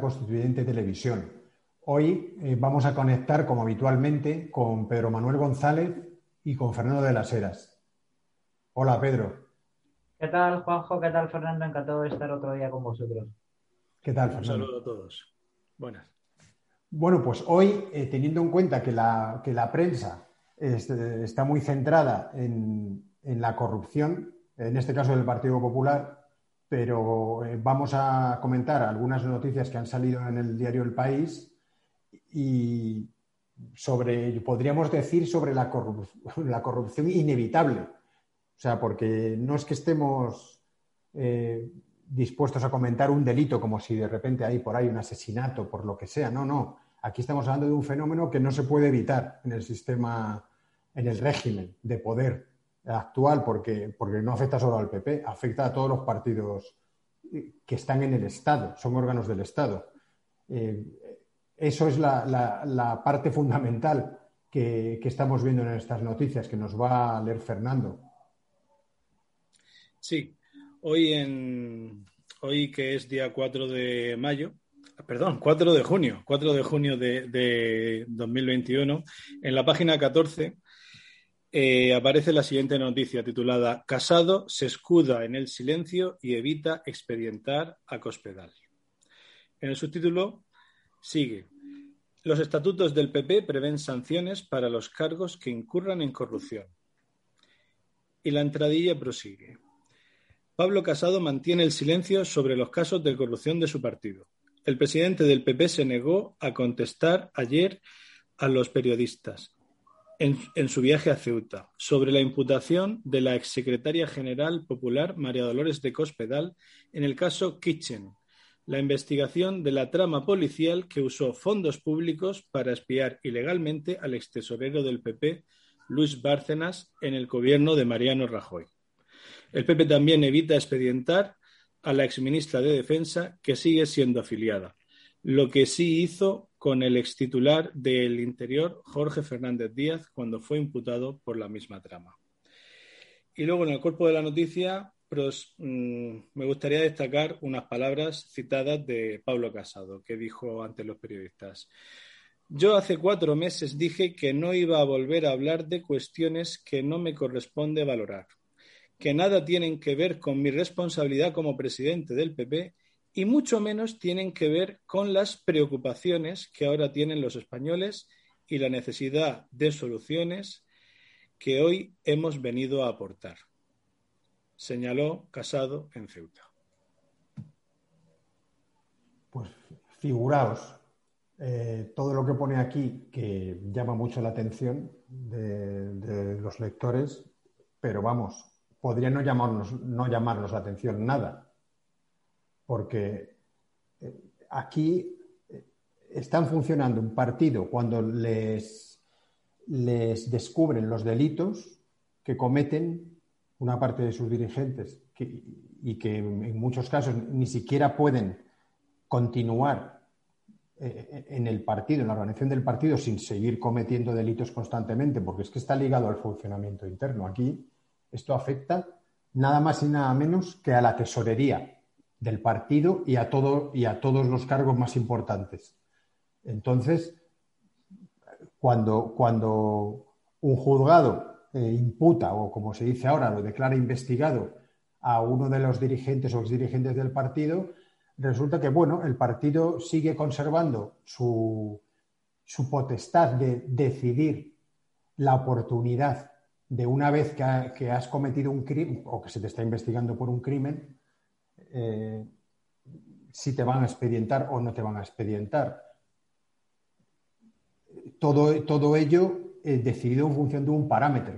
Constituyente Televisión. Hoy eh, vamos a conectar, como habitualmente, con Pedro Manuel González y con Fernando de las Heras. Hola, Pedro. ¿Qué tal, Juanjo? ¿Qué tal, Fernando? Encantado de estar otro día con vosotros. ¿Qué tal, Fernando? Un saludo a todos. Buenas. Bueno, pues hoy, eh, teniendo en cuenta que la, que la prensa está muy centrada en, en la corrupción, en este caso del Partido Popular, pero eh, vamos a comentar algunas noticias que han salido en el diario El País y sobre, podríamos decir, sobre la, corrupción inevitable. O sea, porque no es que estemos eh, dispuestos a comentar un delito como si de repente hay por ahí un asesinato, por lo que sea. No, no. Aquí estamos hablando de un fenómeno que no se puede evitar en el sistema, en el régimen de poder actual, porque, porque no afecta solo al PP, afecta a todos los partidos que están en el Estado, son órganos del Estado. Eh, eso es la, parte fundamental que, estamos viendo en estas noticias, que nos va a leer Fernando. Sí, hoy, en, hoy que es día 4 de mayo, perdón, 4 de junio, 4 de junio de, de 2021, en la página 14 eh, aparece la siguiente noticia titulada Casado se escuda en el silencio y evita expedientar a Cospedal. En el subtítulo sigue. Los estatutos del PP prevén sanciones para los cargos que incurran en corrupción. Y la entradilla prosigue. Pablo Casado mantiene el silencio sobre los casos de corrupción de su partido. El presidente del PP se negó a contestar ayer a los periodistas en, su viaje a Ceuta sobre la imputación de la exsecretaria general popular María Dolores de Cospedal en el caso Kitchen, la investigación de la trama policial que usó fondos públicos para espiar ilegalmente al extesorero del PP, Luis Bárcenas, en el gobierno de Mariano Rajoy. El PP también evita expedientar a la exministra de Defensa, que sigue siendo afiliada, lo que sí hizo con el extitular del Interior, Jorge Fernández Díaz, cuando fue imputado por la misma trama. Y luego, en el cuerpo de la noticia, mm, me gustaría destacar unas palabras citadas de Pablo Casado, que dijo ante los periodistas. Yo hace cuatro meses dije que no iba a volver a hablar de cuestiones que no me corresponde valorar, que nada tienen que ver con mi responsabilidad como presidente del PP y mucho menos tienen que ver con las preocupaciones que ahora tienen los españoles y la necesidad de soluciones que hoy hemos venido a aportar, señaló Casado en Ceuta. Pues figuraos eh, todo lo que pone aquí que llama mucho la atención de, de los lectores, pero vamos, podría no llamarnos, no llamarnos la atención nada porque eh, aquí eh, están funcionando un partido cuando les, descubren los delitos que cometen una parte de sus dirigentes y que en muchos casos ni siquiera pueden continuar eh, en el partido, en la organización del partido, sin seguir cometiendo delitos constantemente, porque es que está ligado al funcionamiento interno. Aquí esto afecta nada más y nada menos que a la tesorería del partido y a, y a todos los cargos más importantes. Entonces, cuando, cuando un juzgado eh, imputa, o como se dice ahora, lo declara investigado a uno de los dirigentes o exdirigentes del partido, resulta que, bueno, el partido sigue conservando su, su potestad de decidir la oportunidad de una vez que, has cometido un crimen o que se te está investigando por un crimen, eh, si te van a expedientar o no te van a expedientar. Todo, todo ello eh, decidido en función de un parámetro,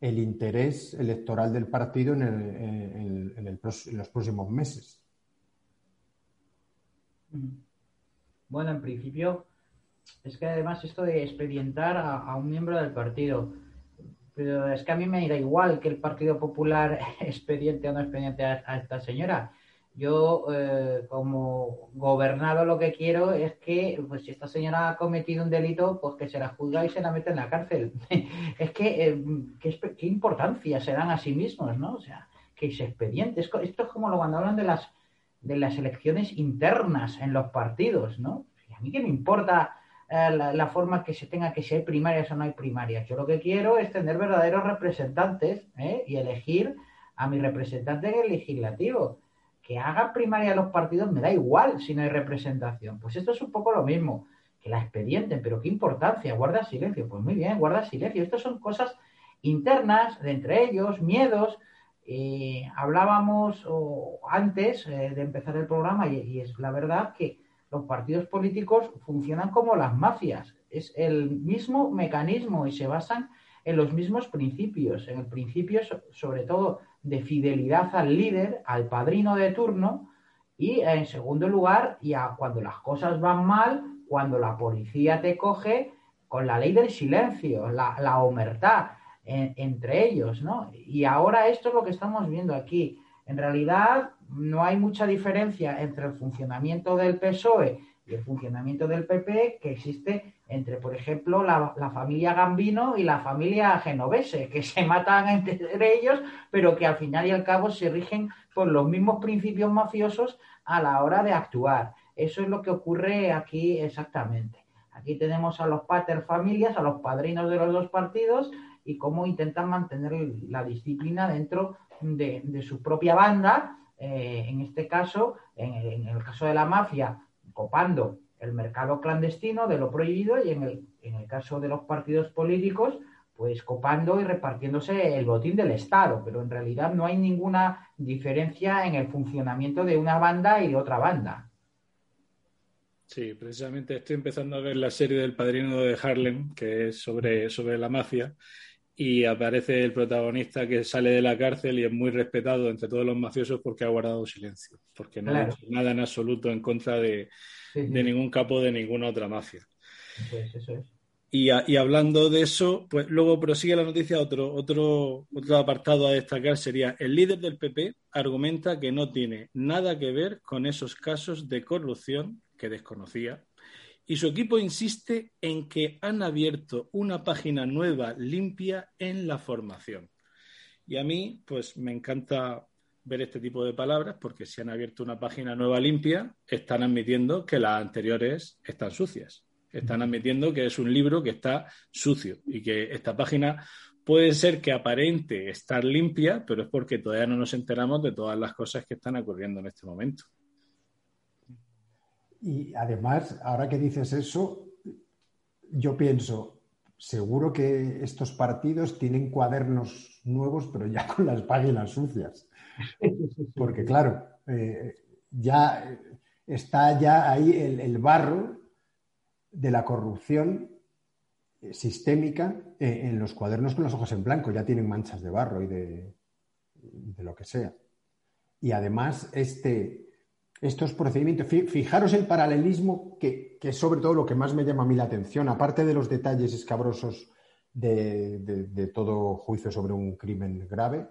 el interés electoral del partido en, los próximos meses. Bueno, en principio, es que además esto de expedientar a un miembro del partido, pero es que a mí me da igual que el Partido Popular expediente o no expediente a, esta señora. Yo, eh, como gobernado, lo que quiero es que, pues si esta señora ha cometido un delito, pues que se la juzga y se la mete en la cárcel. es que, eh, ¿qué, importancia se dan a sí mismos, ¿no? O sea, que se expediente. Esto es como lo cuando hablan de las, de las elecciones internas en los partidos, ¿no? A mí qué me importa eh, la, forma que se tenga que ser primarias o no hay primarias. Yo lo que quiero es tener verdaderos representantes y elegir a mi representante en el legislativo. Que haga primaria los partidos me da igual si no hay representación. Pues esto es un poco lo mismo, que la expedienten, pero qué importancia, guarda silencio. Pues muy bien, guarda silencio. Estas son cosas internas de entre ellos, miedos. Eh, hablábamos antes de empezar el programa y es la verdad que los partidos políticos funcionan como las mafias. Es el mismo mecanismo y se basan en los mismos principios. En el principio, sobre todo, de fidelidad al líder, al padrino de turno, y en segundo lugar, ya cuando las cosas van mal, cuando la policía te coge con la ley del silencio, la, la omertad entre ellos, ¿no? Y ahora esto es lo que estamos viendo aquí. En realidad, no hay mucha diferencia entre el funcionamiento del PSOE y el funcionamiento del PP que existe entre, por ejemplo, la, familia Gambino y la familia Genovese, que se matan entre ellos, pero que al final y al cabo se rigen por los mismos principios mafiosos a la hora de actuar. Eso es lo que ocurre aquí exactamente. Aquí tenemos a los pater familias, a los padrinos de los dos partidos y cómo intentan mantener la disciplina dentro de, de su propia banda eh, en este caso, en el, caso de la mafia, copando el mercado clandestino de lo prohibido y en el, en el caso de los partidos políticos, pues copando y repartiéndose el botín del Estado, pero en realidad no hay ninguna diferencia en el funcionamiento de una banda y de otra banda. Sí, precisamente estoy empezando a ver la serie del Padrino de Harlem, que es sobre, sobre la mafia, y aparece el protagonista que sale de la cárcel y es muy respetado entre todos los mafiosos porque ha guardado silencio, porque no ha nada en absoluto en contra de, ningún capo de ninguna otra mafia. Pues eso es. Y, y, hablando de eso, pues luego prosigue la noticia, otro, otro, otro apartado a destacar sería, el líder del PP argumenta que no tiene nada que ver con esos casos de corrupción que desconocía y su equipo insiste en que han abierto una página nueva, limpia, en la formación. Y a mí, pues me encanta ver este tipo de palabras porque si han abierto una página nueva, limpia, están admitiendo que las anteriores están sucias. Están admitiendo que es un libro que está sucio y que esta página puede ser que aparente estar limpia, pero es porque todavía no nos enteramos de todas las cosas que están ocurriendo en este momento. Y además, ahora que dices eso, yo pienso, seguro que estos partidos tienen cuadernos nuevos, pero ya con las páginas sucias. Porque claro, eh, ya está ya ahí el, barro de la corrupción sistémica eh, en los cuadernos con los ojos en blanco, ya tienen manchas de barro y de, de lo que sea. Y además, este, estos procedimientos. Fijaros el paralelismo que, es sobre todo lo que más me llama a mí la atención, aparte de los detalles escabrosos de, todo juicio sobre un crimen grave.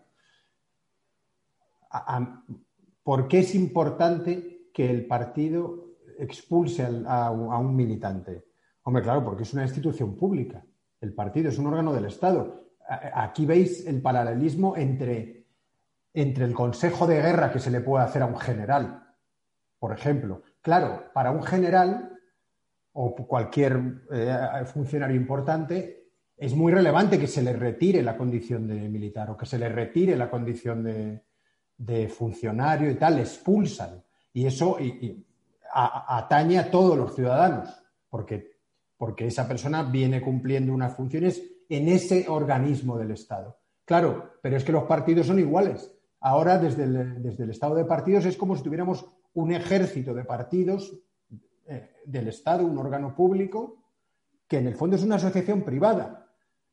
¿Por qué es importante que el partido expulse a, un militante? Hombre, claro, porque es una institución pública. El partido es un órgano del Estado. Aquí veis el paralelismo entre, entre el consejo de guerra que se le puede hacer a un general por ejemplo. Claro, para un general o cualquier eh, funcionario importante es muy relevante que se le retire la condición de militar o que se le retire la condición de, funcionario y tal, expulsan. Y eso atañe a todos los ciudadanos, porque porque esa persona viene cumpliendo unas funciones en ese organismo del Estado. Claro, pero es que los partidos son iguales. Ahora, desde el, Estado de partidos, es como si tuviéramos un ejército de partidos eh, del Estado, un órgano público, que en el fondo es una asociación privada.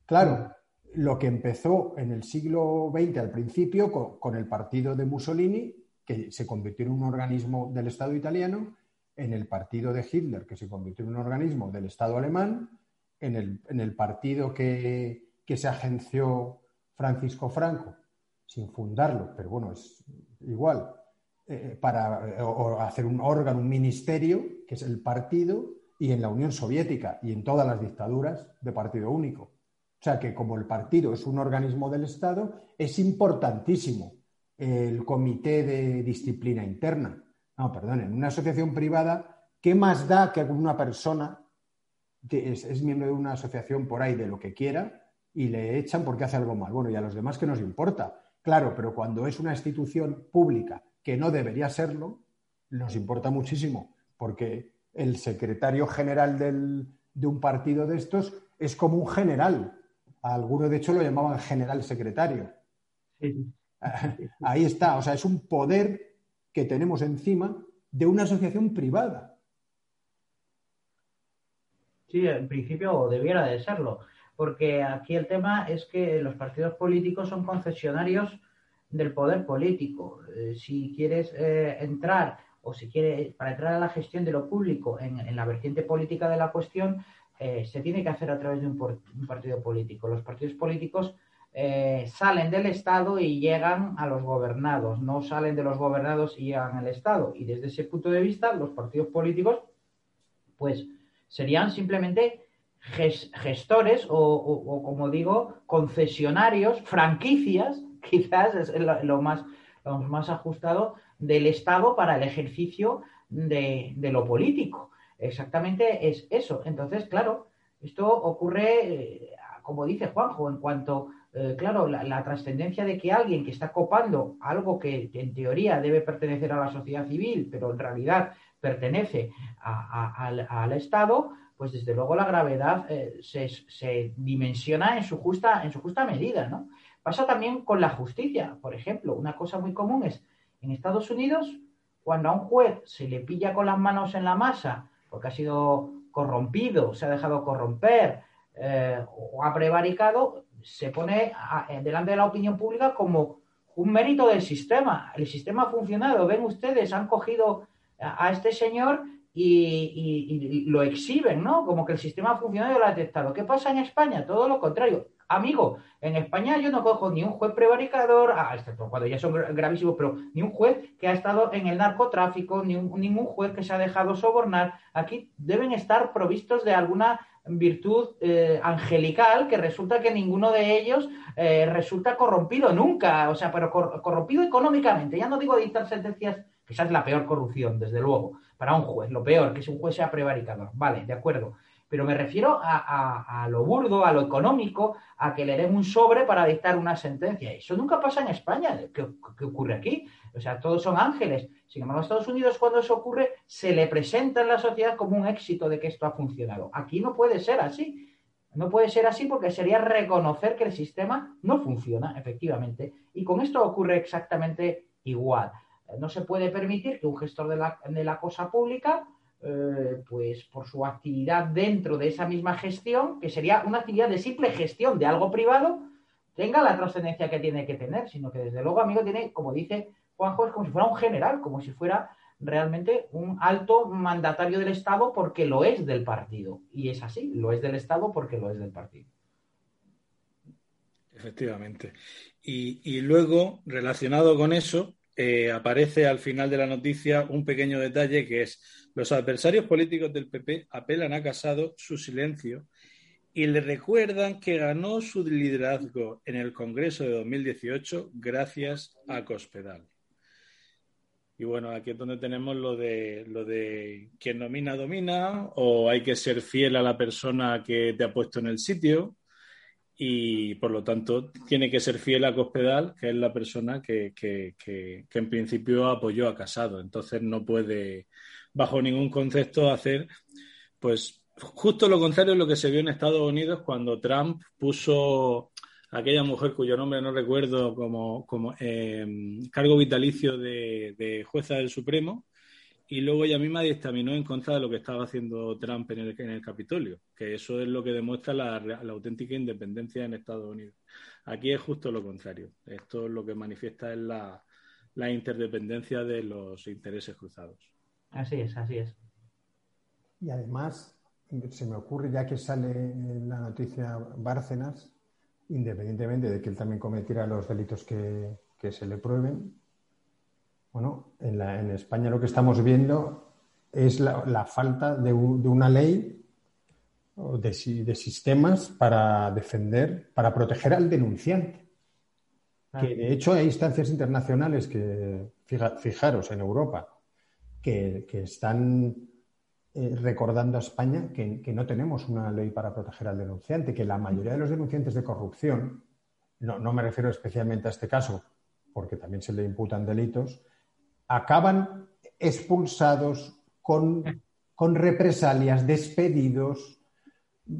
Claro, lo que empezó en el siglo XX al principio con, el partido de Mussolini, que se convirtió en un organismo del Estado italiano, en el partido de Hitler, que se convirtió en un organismo del Estado alemán, en el, partido que, se agenció Francisco Franco, sin fundarlo, pero bueno, es igual, eh, para hacer un órgano, un ministerio, que es el partido, y en la Unión Soviética y en todas las dictaduras de partido único. O sea que como el partido es un organismo del Estado, es importantísimo el comité de disciplina interna. No, perdón, en una asociación privada, ¿qué más da que una persona que es, miembro de una asociación por ahí de lo que quiera y le echan porque hace algo mal? Bueno, y a los demás que nos importa. Claro, pero cuando es una institución pública que no debería serlo, nos importa muchísimo, porque el secretario general de un partido de estos es como un general algunos, de hecho, lo llamaban general secretario. Ahí está, o sea, es un poder que tenemos encima de una asociación privada. Sí, en principio debiera de serlo, porque aquí el tema es que los partidos políticos son concesionarios del poder político. Eh, si quieres eh, entrar o si quieres, para entrar a la gestión de lo público en la vertiente política de la cuestión, eh, se tiene que hacer a través de un, partido político. Los partidos políticos salen del Estado y llegan a los gobernados, no salen de los gobernados y llegan al Estado. Y desde ese punto de vista, los partidos políticos, pues, serían simplemente gestores o, como digo, concesionarios, franquicias, quizás es lo, más, más ajustado del Estado para el ejercicio de lo político exactamente es eso. Entonces, claro, esto ocurre, eh, como dice Juanjo, en cuanto, eh, claro, la, trascendencia de que alguien que está copando algo que en teoría debe pertenecer a la sociedad civil, pero en realidad pertenece al, Estado, pues desde luego la gravedad eh, se, dimensiona en su justa, en su justa medida, ¿no? Pasa también con la justicia, por ejemplo, una cosa muy común es en Estados Unidos, cuando a un juez se le pilla con las manos en la masa porque ha sido corrompido, se ha dejado corromper eh, o ha prevaricado, se pone delante de la opinión pública como un mérito del sistema. El sistema ha funcionado. Ven ustedes, han cogido a, este señor y, lo exhiben, ¿no? Como que el sistema ha funcionado y lo ha detectado. ¿Qué pasa en España? Todo lo contrario. Amigo, en España yo no cojo ni un juez prevaricador, ah, excepto cuando ya son gravísimos, pero ni un juez que ha estado en el narcotráfico, ni ningún juez que se ha dejado sobornar. Aquí deben estar provistos de alguna virtud eh, angelical que resulta que ninguno de ellos eh, resulta corrompido nunca, o sea, pero corrompido económicamente. Ya no digo dictar sentencias, que esa es la peor corrupción, desde luego, para un juez, lo peor, que si un juez sea prevaricador. Vale, de acuerdo pero me refiero a, lo burdo, a lo económico, a que le den un sobre para dictar una sentencia. Eso nunca pasa en España. ¿Qué, ocurre aquí? O sea, todos son ángeles. Sin embargo, en Estados Unidos, cuando eso ocurre, se le presenta en la sociedad como un éxito de que esto ha funcionado. Aquí no puede ser así. No puede ser así porque sería reconocer que el sistema no funciona, efectivamente. Y con esto ocurre exactamente igual. No se puede permitir que un gestor de la, de la cosa pública eh, pues por su actividad dentro de esa misma gestión, que sería una actividad de simple gestión de algo privado, tenga la trascendencia que tiene que tener, sino que desde luego, amigo, tiene, como dice Juanjo, es como si fuera un general, como si fuera realmente un alto mandatario del Estado porque lo es del partido. Y es así, lo es del Estado porque lo es del partido. Efectivamente. Y, luego, relacionado con eso, eh, aparece al final de la noticia un pequeño detalle que es los adversarios políticos del PP apelan a Casado su silencio y le recuerdan que ganó su liderazgo en el Congreso de 2018 gracias a Cospedal. Y bueno, aquí es donde tenemos lo de lo de quien nomina domina, o hay que ser fiel a la persona que te ha puesto en el sitio, y por lo tanto tiene que ser fiel a Cospedal, que es la persona que, que en principio apoyó a Casado. Entonces no puede, bajo ningún concepto hacer pues justo lo contrario de lo que se vio en Estados Unidos cuando Trump puso a aquella mujer cuyo nombre no recuerdo como, eh, cargo vitalicio de, jueza del Supremo y luego ella misma dictaminó en contra de lo que estaba haciendo Trump en el, en el Capitolio, que eso es lo que demuestra la, auténtica independencia en Estados Unidos. Aquí es justo lo contrario. Esto lo que manifiesta es la interdependencia de los intereses cruzados. Así es, así es. Y además, se me ocurre, ya que sale en la noticia Bárcenas, independientemente de que él también cometiera los delitos que, se le prueben, bueno, en, en, España lo que estamos viendo es la, falta de, una ley o de, de, sistemas para defender, para proteger al denunciante. Que de hecho hay instancias internacionales que, fijaros, en Europa, que, están eh, recordando a España que, no tenemos una ley para proteger al denunciante, que la mayoría de los denunciantes de corrupción, no, no me refiero especialmente a este caso, porque también se le imputan delitos, acaban expulsados con, con represalias, despedidos,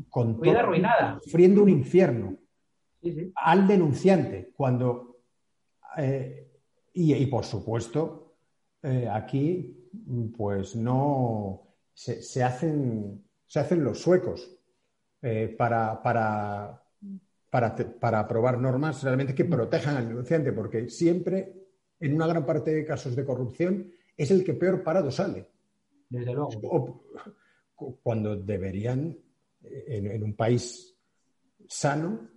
con todo, arruinada. sufriendo un infierno al denunciante, cuando eh, y, por supuesto eh, aquí pues no se, hacen, se hacen los suecos eh, para, para, para, aprobar normas realmente que protejan al denunciante, porque siempre, en una gran parte de casos de corrupción, es el que peor parado sale. Desde luego. cuando deberían, en, un país sano,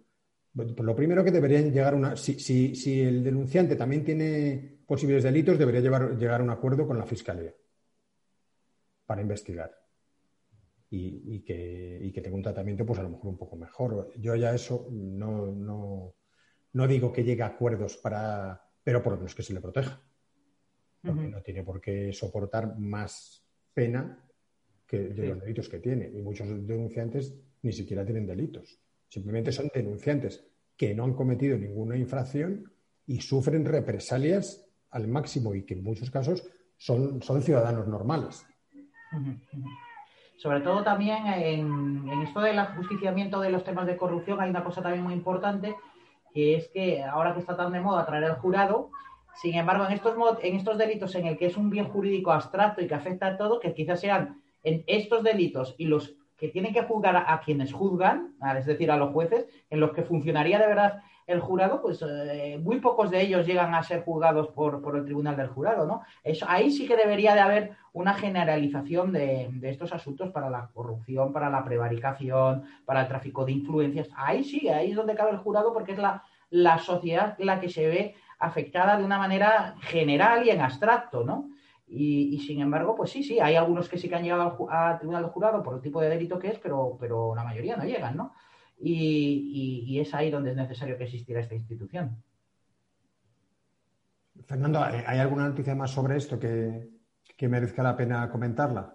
lo primero que deberían llegar una. Si, si, si, el denunciante también tiene posibles delitos, debería llegar a un acuerdo con la fiscalía para investigar y, que, tenga un tratamiento, pues a lo mejor un poco mejor. Yo ya eso no, no, digo que llegue a acuerdos para, pero por lo menos que se le proteja. Porque no tiene por qué soportar más pena que de los delitos que tiene. Y muchos denunciantes ni siquiera tienen delitos. Simplemente son denunciantes que no han cometido ninguna infracción y sufren represalias al máximo y que en muchos casos son, son ciudadanos normales. Sobre todo también en, esto del ajusticiamiento de los temas de corrupción hay una cosa también muy importante, que es que ahora que está tan de moda traer el jurado, sin embargo, en estos, en estos delitos en el que es un bien jurídico abstracto y que afecta a todo, que quizás sean en estos delitos y los que tienen que juzgar a, quienes juzgan, es decir, a los jueces, en los que funcionaría de verdad el jurado, pues eh, muy pocos de ellos llegan a ser juzgados por, por, el tribunal del jurado, ¿no? Eso, ahí sí que debería de haber una generalización de, estos asuntos para la corrupción, para la prevaricación, para el tráfico de influencias. Ahí sí, ahí es donde cabe el jurado porque es la, la sociedad la que se ve afectada de una manera general y en abstracto, ¿no? Y, sin embargo, pues sí, sí, hay algunos que sí que han llegado al, tribunal del jurado por el tipo de delito que es, pero, pero la mayoría no llegan, ¿no? Y, es ahí donde es necesario que existiera esta institución. Fernando, ¿hay alguna noticia más sobre esto que, merezca la pena comentarla?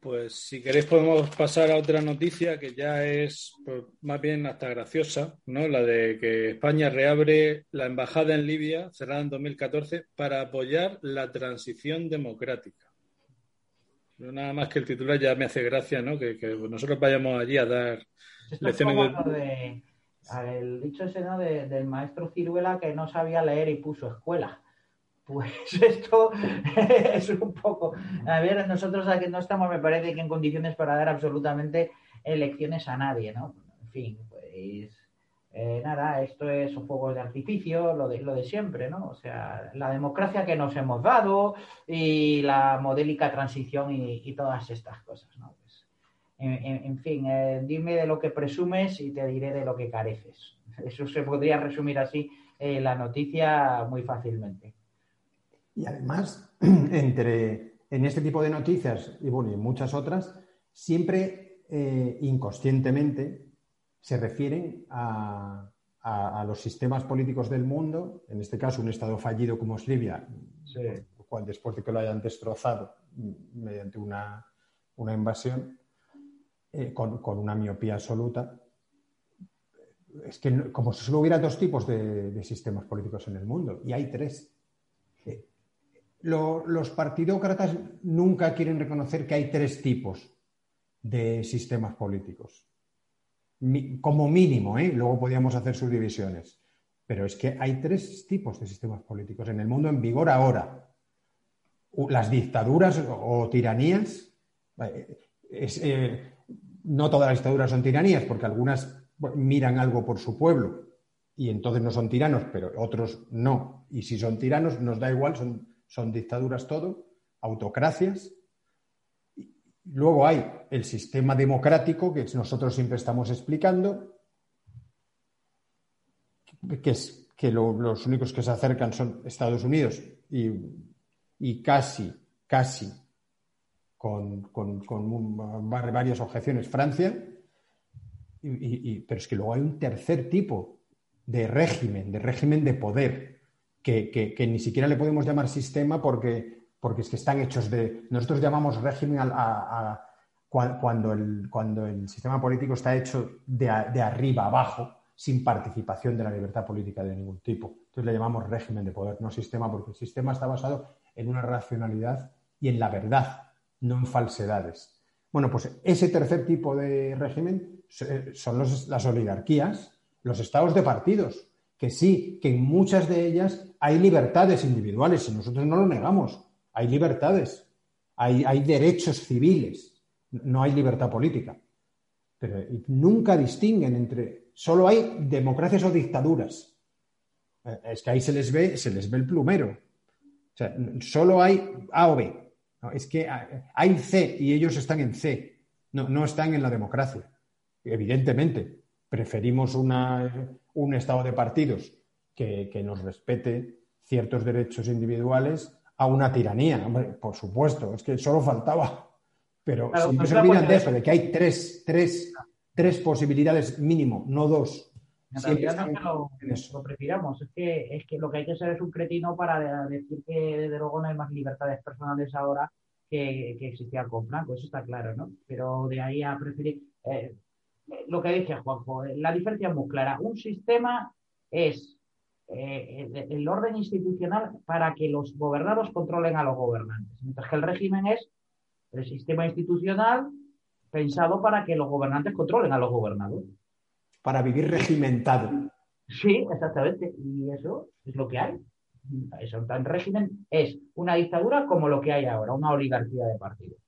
Pues si queréis podemos pasar a otra noticia que ya es pues, más bien hasta graciosa, ¿no? La de que España reabre la embajada en Libia, cerrada en 2014, para apoyar la transición democrática. nada más que el titular ya me hace gracia, ¿no? que nosotros vayamos allí a dar esto es como de, el dicho ese ¿no? del maestro Ciruela que no sabía leer y puso escuela. Pues esto es un poco. A ver, nosotros aquí no estamos, me parece que en condiciones para dar absolutamente elecciones a nadie, ¿no? En fin, pues. Eh, nada, esto es un juego de artificio, lo de, lo de siempre, ¿no? O sea, la democracia que nos hemos dado y la modélica transición y, y todas estas cosas, ¿no? En, fin, eh, dime de lo que presumes y te diré de lo que careces. Eso se podría resumir así eh, la noticia muy fácilmente. Y además, entre, en este tipo de noticias y bueno, y en muchas otras, siempre eh, inconscientemente se refieren a, los sistemas políticos del mundo, en este caso un Estado fallido como es Libia, cual después de que lo hayan destrozado mediante una, una invasión, eh, con, una miopía absoluta. Es que como si solo hubiera dos tipos de, sistemas políticos en el mundo, y hay tres. Eh, los partidócratas nunca quieren reconocer que hay tres tipos de sistemas políticos. como mínimo, ¿eh? luego podíamos hacer subdivisiones. Pero es que hay tres tipos de sistemas políticos en el mundo en vigor ahora. Las dictaduras o, tiranías. No todas las dictaduras son tiranías, porque algunas miran algo por su pueblo y entonces no son tiranos, pero otros no. Y si son tiranos, nos da igual, son, son dictaduras todo, autocracias. Luego hay el sistema democrático, que nosotros siempre estamos explicando, que, es, que los únicos que se acercan son Estados Unidos y, casi, casi, con, con, varias objeciones, Francia. Y, pero es que luego hay un tercer tipo de régimen, de régimen de poder, que, ni siquiera le podemos llamar sistema porque, porque es que están hechos de... Nosotros llamamos régimen a, cuando, el, cuando el sistema político está hecho de, de arriba abajo sin participación de la libertad política de ningún tipo. Entonces le llamamos régimen de poder, no sistema, porque el sistema está basado en una racionalidad y en la verdad, no en falsedades. Bueno, pues ese tercer tipo de régimen son las oligarquías, los estados de partidos, que sí, que en muchas de ellas hay libertades individuales y nosotros no lo negamos, hay libertades, hay, hay derechos civiles, no hay libertad política. Pero nunca distinguen entre Solo hay democracias o dictaduras. Eh, es que ahí se les ve, se les ve el plumero. O sea, solo hay A o B. es que hay C y ellos están en C. No, están en la democracia. Evidentemente, preferimos un estado de partidos que, nos respete ciertos derechos individuales a una tiranía. por supuesto, es que solo faltaba. Pero siempre se olvidan de eso, de que hay tres, tres tres posibilidades mínimo, no dos. En realidad no lo, lo, prefiramos, es que, es que lo que hay que ser es un cretino para decir que desde luego no hay más libertades personales ahora que, que existían con Franco, eso está claro, ¿no? Pero de ahí a preferir. Eh, lo que dice Juanjo, la diferencia es muy clara. Un sistema es eh, el, orden institucional para que los gobernados controlen a los gobernantes, mientras que el régimen es el sistema institucional pensado para que los gobernantes controlen a los gobernados. Para vivir regimentado. Sí, exactamente. Y eso es lo que hay. Eso, el régimen es una dictadura como lo que hay ahora, una oligarquía de partidos.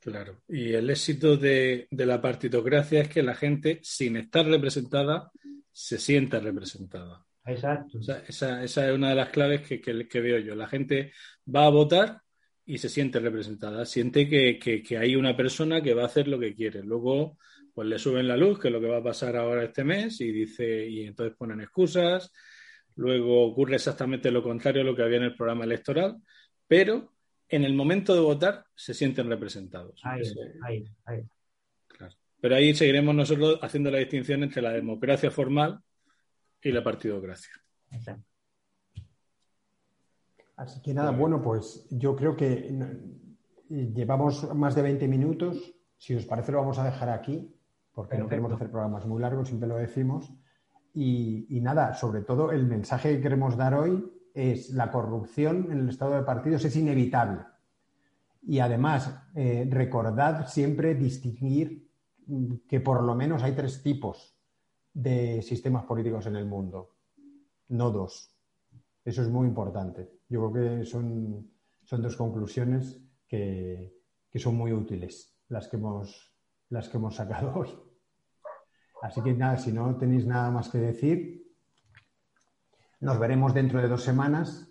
Claro. Y el éxito de, la partitocracia es que la gente, sin estar representada, se sienta representada. Exacto. esa, es una de las claves que, que, veo yo. La gente va a votar y se siente representada, siente que, hay una persona que va a hacer lo que quiere. Luego, pues le suben la luz, que es lo que va a pasar ahora este mes, y dice, y entonces ponen excusas. Luego ocurre exactamente lo contrario a lo que había en el programa electoral, pero en el momento de votar se sienten representados. Ahí, ahí, ahí. Pero ahí seguiremos nosotros haciendo la distinción entre la democracia formal y la partidocracia. Exacto. Así que nada, bueno, pues yo creo que llevamos más de 20 minutos. Si os parece, lo vamos a dejar aquí, porque no queremos hacer programas muy largos, siempre lo decimos. Y, nada, sobre todo el mensaje que queremos dar hoy es la corrupción en el estado de partidos es inevitable. Y además, eh, recordad siempre distinguir que por lo menos hay tres tipos de sistemas políticos en el mundo, no dos. Eso es muy importante. Yo creo que son, son dos conclusiones que, son muy útiles las que, hemos, las que hemos sacado hoy. Así que nada, si no tenéis nada más que decir, nos veremos dentro de dos semanas.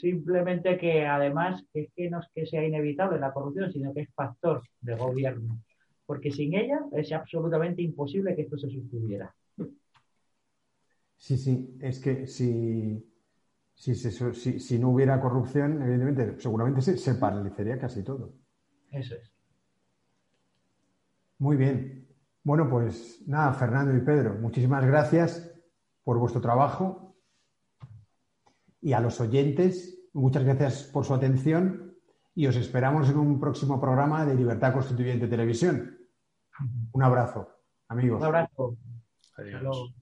Simplemente que además es que no es que sea inevitable la corrupción, sino que es factor de gobierno. Porque sin ella es absolutamente imposible que esto se sucediera. Sí, sí, es que si, si, no hubiera corrupción, evidentemente, seguramente se, paralizaría casi todo. Eso es. Muy bien. Bueno, pues nada, Fernando y Pedro, muchísimas gracias por vuestro trabajo. Y a los oyentes, muchas gracias por su atención y os esperamos en un próximo programa de Libertad Constituyente Televisión. Un abrazo, amigos. Un abrazo. Adiós.